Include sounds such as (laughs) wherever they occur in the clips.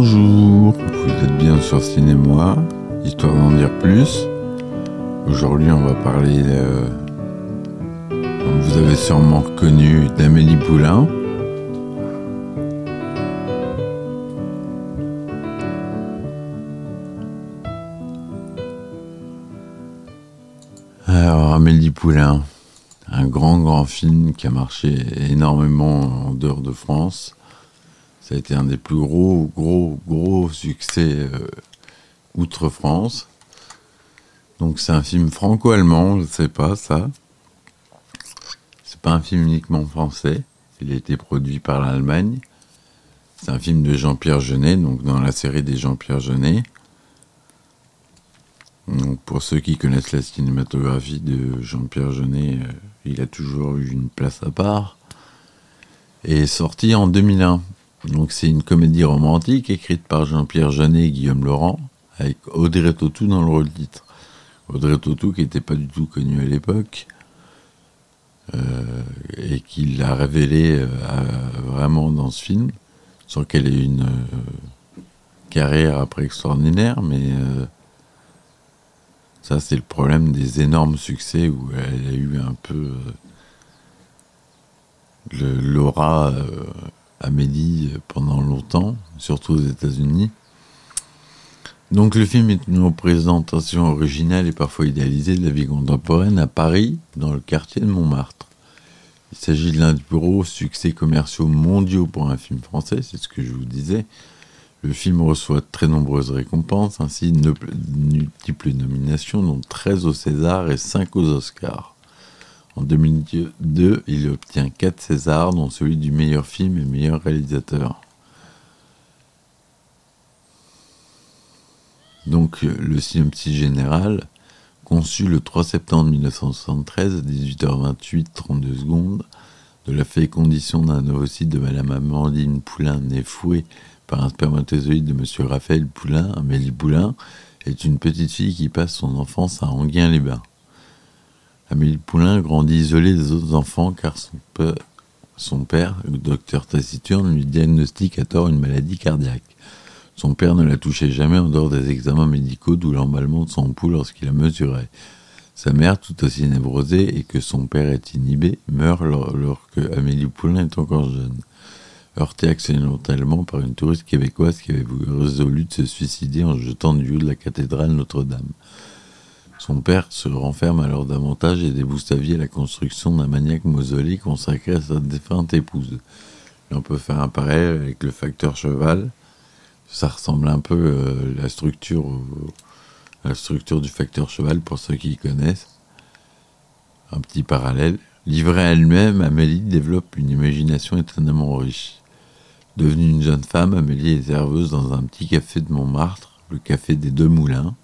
Bonjour, vous êtes bien sur Cinéma, histoire d'en dire plus. Aujourd'hui, on va parler, euh, vous avez sûrement reconnu, d'Amélie Poulain. Alors, Amélie Poulain, un grand, grand film qui a marché énormément en dehors de France. Ça a été un des plus gros, gros, gros succès euh, outre-France. Donc c'est un film franco-allemand, je ne sais pas ça. C'est pas un film uniquement français. Il a été produit par l'Allemagne. C'est un film de Jean-Pierre Jeunet, donc dans la série des Jean-Pierre Jeunet. Donc pour ceux qui connaissent la cinématographie de Jean-Pierre Jeunet, euh, il a toujours eu une place à part. Et sorti en 2001. Donc c'est une comédie romantique écrite par Jean-Pierre Jeunet et Guillaume Laurent, avec Audrey Tautou dans le rôle titre. Audrey Tautou qui n'était pas du tout connue à l'époque, euh, et qui l'a révélé euh, vraiment dans ce film, sans qu'elle ait une euh, carrière après extraordinaire, mais ça c'est le problème des énormes succès où elle a eu un peu l'aura Amélie pendant longtemps, surtout aux États-Unis. Donc le film est une représentation originale et parfois idéalisée de la vie contemporaine à Paris, dans le quartier de Montmartre. Il s'agit de l'un des plus gros succès commerciaux mondiaux pour un film français, c'est ce que je vous disais. Le film reçoit très nombreuses récompenses, ainsi de multiples nominations, dont 13 au César et 5 aux Oscars. En 2002, il obtient 4 Césars, dont celui du meilleur film et meilleur réalisateur. Donc, le synopsis général, conçu le 3 septembre 1973 à 18h28, 32 secondes, de la fécondition d'un ovocyte de Madame Amandine Poulain né fouet par un spermatozoïde de Monsieur Raphaël Poulain, Amélie Poulain, est une petite fille qui passe son enfance à Anguin-les-Bains. Amélie Poulain grandit isolée des autres enfants car son père, le docteur taciturne, lui diagnostique à tort une maladie cardiaque. Son père ne la touchait jamais en dehors des examens médicaux, d'où l'emballement de son pouls lorsqu'il la mesurait. Sa mère, tout aussi névrosée et que son père est inhibé, meurt lorsque Amélie Poulain est encore jeune. Heurtée accidentellement par une touriste québécoise qui avait résolu de se suicider en jetant du haut de la cathédrale Notre-Dame. Son père se renferme alors davantage et vie à la construction d'un maniaque mausolée consacré à sa défunte épouse. on peut faire un parallèle avec le facteur cheval. Ça ressemble un peu euh, la structure, la structure du facteur cheval pour ceux qui connaissent. Un petit parallèle. Livrée à elle-même, Amélie développe une imagination étonnamment riche. Devenue une jeune femme, Amélie est serveuse dans un petit café de Montmartre, le café des Deux Moulins,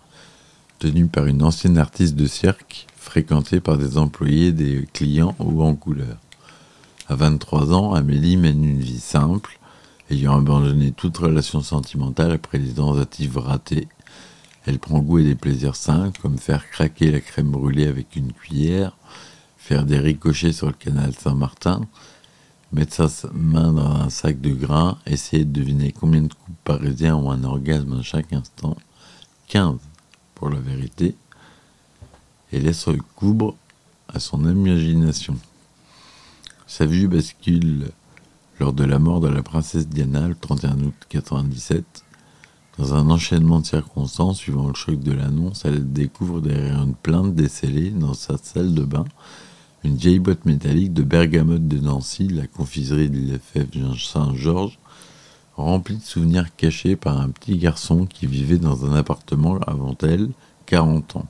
tenu par une ancienne artiste de cirque, fréquentée par des employés, des clients ou en couleur. À 23 ans, Amélie mène une vie simple, ayant abandonné toute relation sentimentale après les tentatives ratées. Elle prend goût à des plaisirs simples, comme faire craquer la crème brûlée avec une cuillère, faire des ricochets sur le canal Saint-Martin, mettre sa main dans un sac de grains, essayer de deviner combien de coupes parisiens ont un orgasme à chaque instant. 15 pour la vérité, et laisse recouvre à son imagination. Sa vue bascule lors de la mort de la princesse Diana le 31 août 97. Dans un enchaînement de circonstances suivant le choc de l'annonce, elle découvre derrière une plainte décellée dans sa salle de bain une vieille boîte métallique de bergamote de Nancy, la confiserie de l'FF Saint-Georges, remplie de souvenirs cachés par un petit garçon qui vivait dans un appartement avant elle, 40 ans.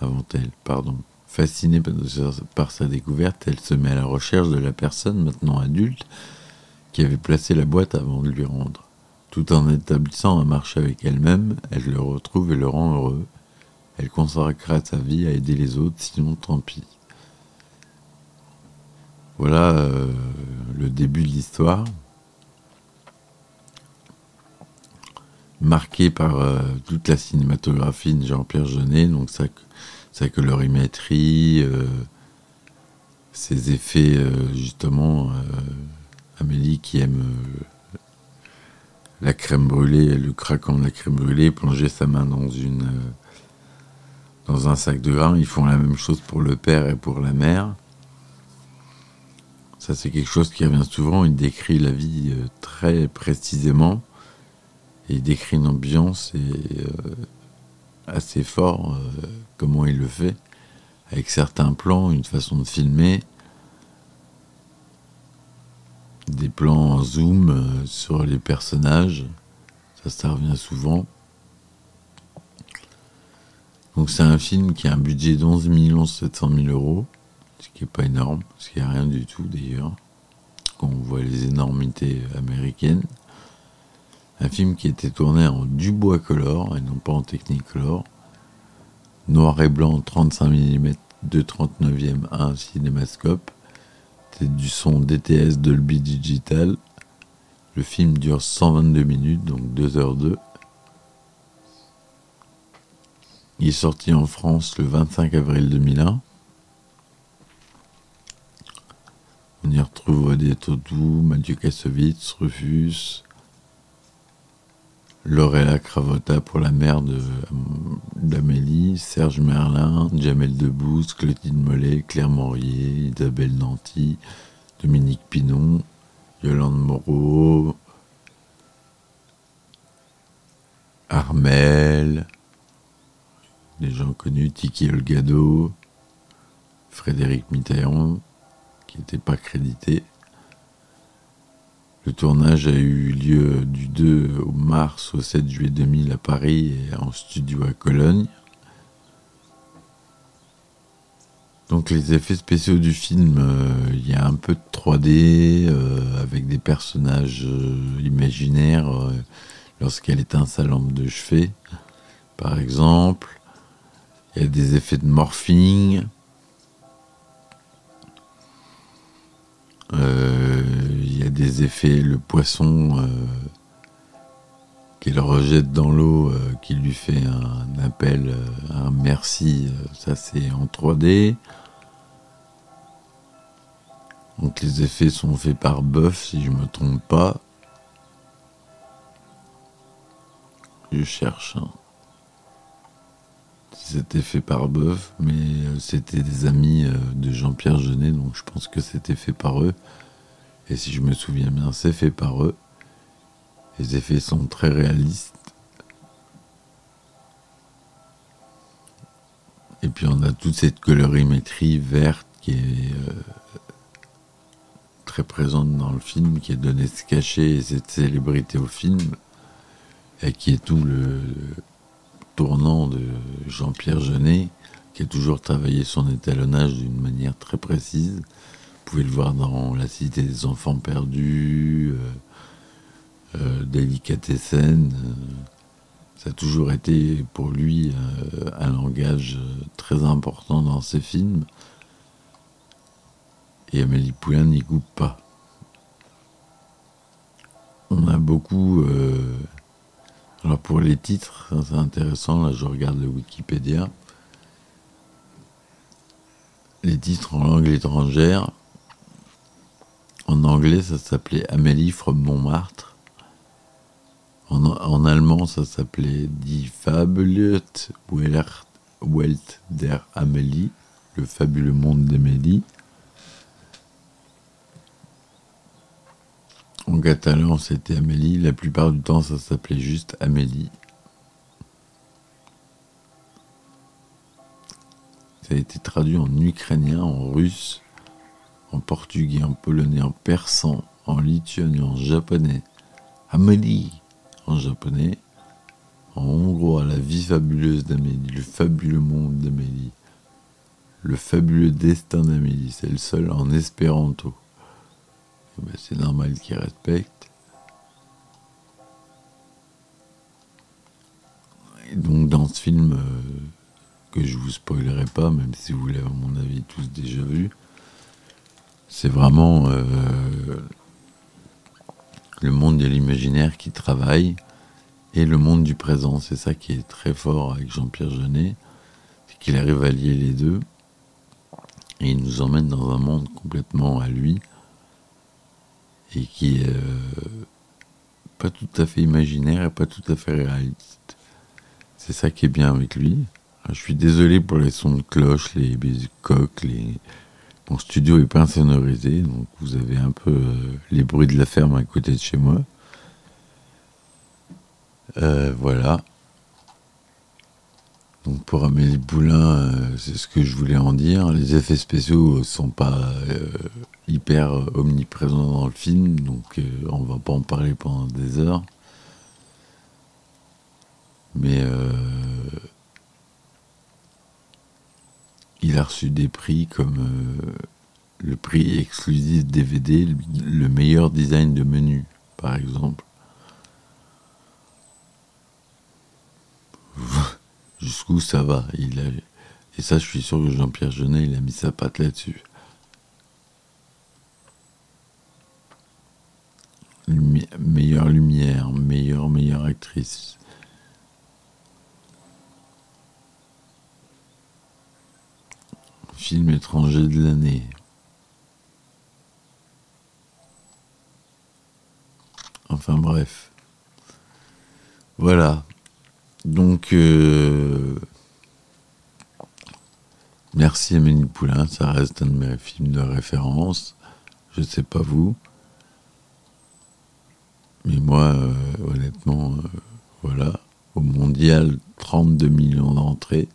Avant elle, pardon. Fascinée par sa découverte, elle se met à la recherche de la personne, maintenant adulte, qui avait placé la boîte avant de lui rendre. Tout en établissant un marché avec elle-même, elle le retrouve et le rend heureux. Elle consacrera sa vie à aider les autres, sinon tant pis. Voilà euh, le début de l'histoire. Marqué par euh, toute la cinématographie de Jean-Pierre Jeunet, donc sa, colorimétrie, euh, ses effets, euh, justement, Amélie qui aime la crème brûlée, le craquant de la crème brûlée, plonger sa main dans une dans un sac de grains. Ils font la même chose pour le père et pour la mère. Ça, c'est quelque chose qui revient souvent. Il décrit la vie très précisément. Il décrit une ambiance euh, assez fort comment il le fait. Avec certains plans, une façon de filmer des plans en zoom euh, sur les personnages. Ça, revient souvent. Donc c'est un film qui a un budget d'11 700 000 euros, ce qui n'est pas énorme, ce qui n'est rien du tout d'ailleurs, quand on voit les énormités américaines. Un film qui été tourné en Dubois Color et non pas en Technicolor. Noir et blanc 35 mm de 39e 1 cinémascope du son DTS Dolby Digital. Le film dure 122 minutes, donc 2h02. Il est sorti en France le 25 avril 2001. On y retrouve des Todou, Mathieu Kassovitz, Rufus, Lorella Cravota pour la mère d'Amélie, Serge Merlin, Jamel Debbouze, Clotilde Mollet, Claire Morier, Isabelle Nanty, Dominique Pinon, Yolande Moreau, Armel, des gens connus, Tiki Olgado, Frédéric Mitterrand, qui n'était pas crédité. Le tournage a eu lieu du 2 au mars au 7 juillet 2000 à Paris et en studio à Cologne. Donc les effets spéciaux du film, euh, il y a un peu de 3D euh, avec des personnages euh, imaginaires lorsqu'elle éteint sa lampe de chevet, par exemple. Il y a des effets de morphing. Effets, le poisson euh, qu'elle rejette dans l'eau, euh, qui lui fait un appel, euh, un merci, ça c'est en 3D. Donc les effets sont faits par Buff, si je me trompe pas. Je cherche. Hein. C'était fait par Buff, mais c'était des amis de Jean-Pierre Jeunet, donc je pense que c'était fait par eux. Et si je me souviens bien, c'est fait par eux. Les effets sont très réalistes. Et puis on a toute cette colorimétrie verte qui est euh, très présente dans le film, qui a donné ce cachet et cette célébrité au film, et qui est tout le tournant de Jean-Pierre Jeunet, qui a toujours travaillé son étalonnage d'une manière très précise. Vous pouvez le voir dans La Cité des Enfants Perdus, euh, euh. Euh, ça a toujours été pour lui un langage très important dans ses films. Et Amélie Poulain n'y coupe pas. On a beaucoup. alors pour les titres, c'est intéressant, là je regarde le Wikipédia. Les titres en langue étrangère, en anglais, ça s'appelait Amélie from Montmartre. En, allemand, ça s'appelait Die Fabuleux Welt der Amélie, le fabuleux monde d'Amélie. En catalan, c'était Amélie. La plupart du temps, ça s'appelait juste Amélie. Ça a été traduit en ukrainien, en russe, en portugais, en polonais, en persan, en lituanien, en japonais, Amélie en japonais, en hongrois, la vie fabuleuse d'Amélie, le fabuleux monde d'Amélie, le fabuleux destin d'Amélie, c'est le seul en espéranto. Eh ben, c'est normal qu'il respecte. Et donc dans ce film, euh, que je vous spoilerai pas, même si vous l'avez à mon avis tous déjà vu, c'est vraiment euh, le monde de l'imaginaire qui travaille et le monde du présent. C'est ça qui est très fort avec Jean-Pierre Jeunet, c'est qu'il arrive à les deux et il nous emmène dans un monde complètement à lui et qui est euh, pas tout à fait imaginaire et pas tout à fait réaliste. C'est ça qui est bien avec lui. Je suis désolé pour les sons de cloche, les coques, les... Mon studio est pas insonorisé, donc vous avez un peu euh, les bruits de la ferme à côté de chez moi. Euh, voilà. Donc pour Amélie Poulain, euh, c'est ce que je voulais en dire. Les effets spéciaux sont pas hyper omniprésents dans le film, donc on va pas en parler pendant des heures. Mais il a reçu des prix comme euh, le prix exclusif DVD, le meilleur design de menu, par exemple. (laughs) Jusqu'où ça va? Et ça, je suis sûr que Jean-Pierre Jeunet, il a mis sa patte là-dessus. meilleure lumière, meilleure, meilleure actrice. Film étranger de l'année. Enfin bref. Voilà. Donc, euh, merci Amélie Poulain, ça reste un de mes films de référence. Je sais pas vous. Mais moi, euh, honnêtement, euh, voilà. Au mondial, 32 millions d'entrées.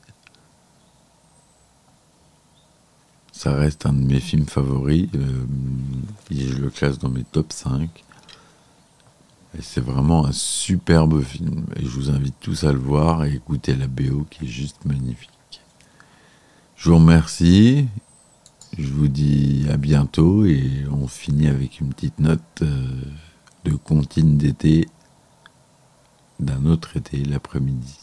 Ça reste un de mes films favoris. Euh, je le classe dans mes top 5. Et c'est vraiment un superbe film. Et je vous invite tous à le voir et écouter la BO qui est juste magnifique. Je vous remercie. Je vous dis à bientôt et on finit avec une petite note euh, de comptine d'été d'un autre été l'après-midi.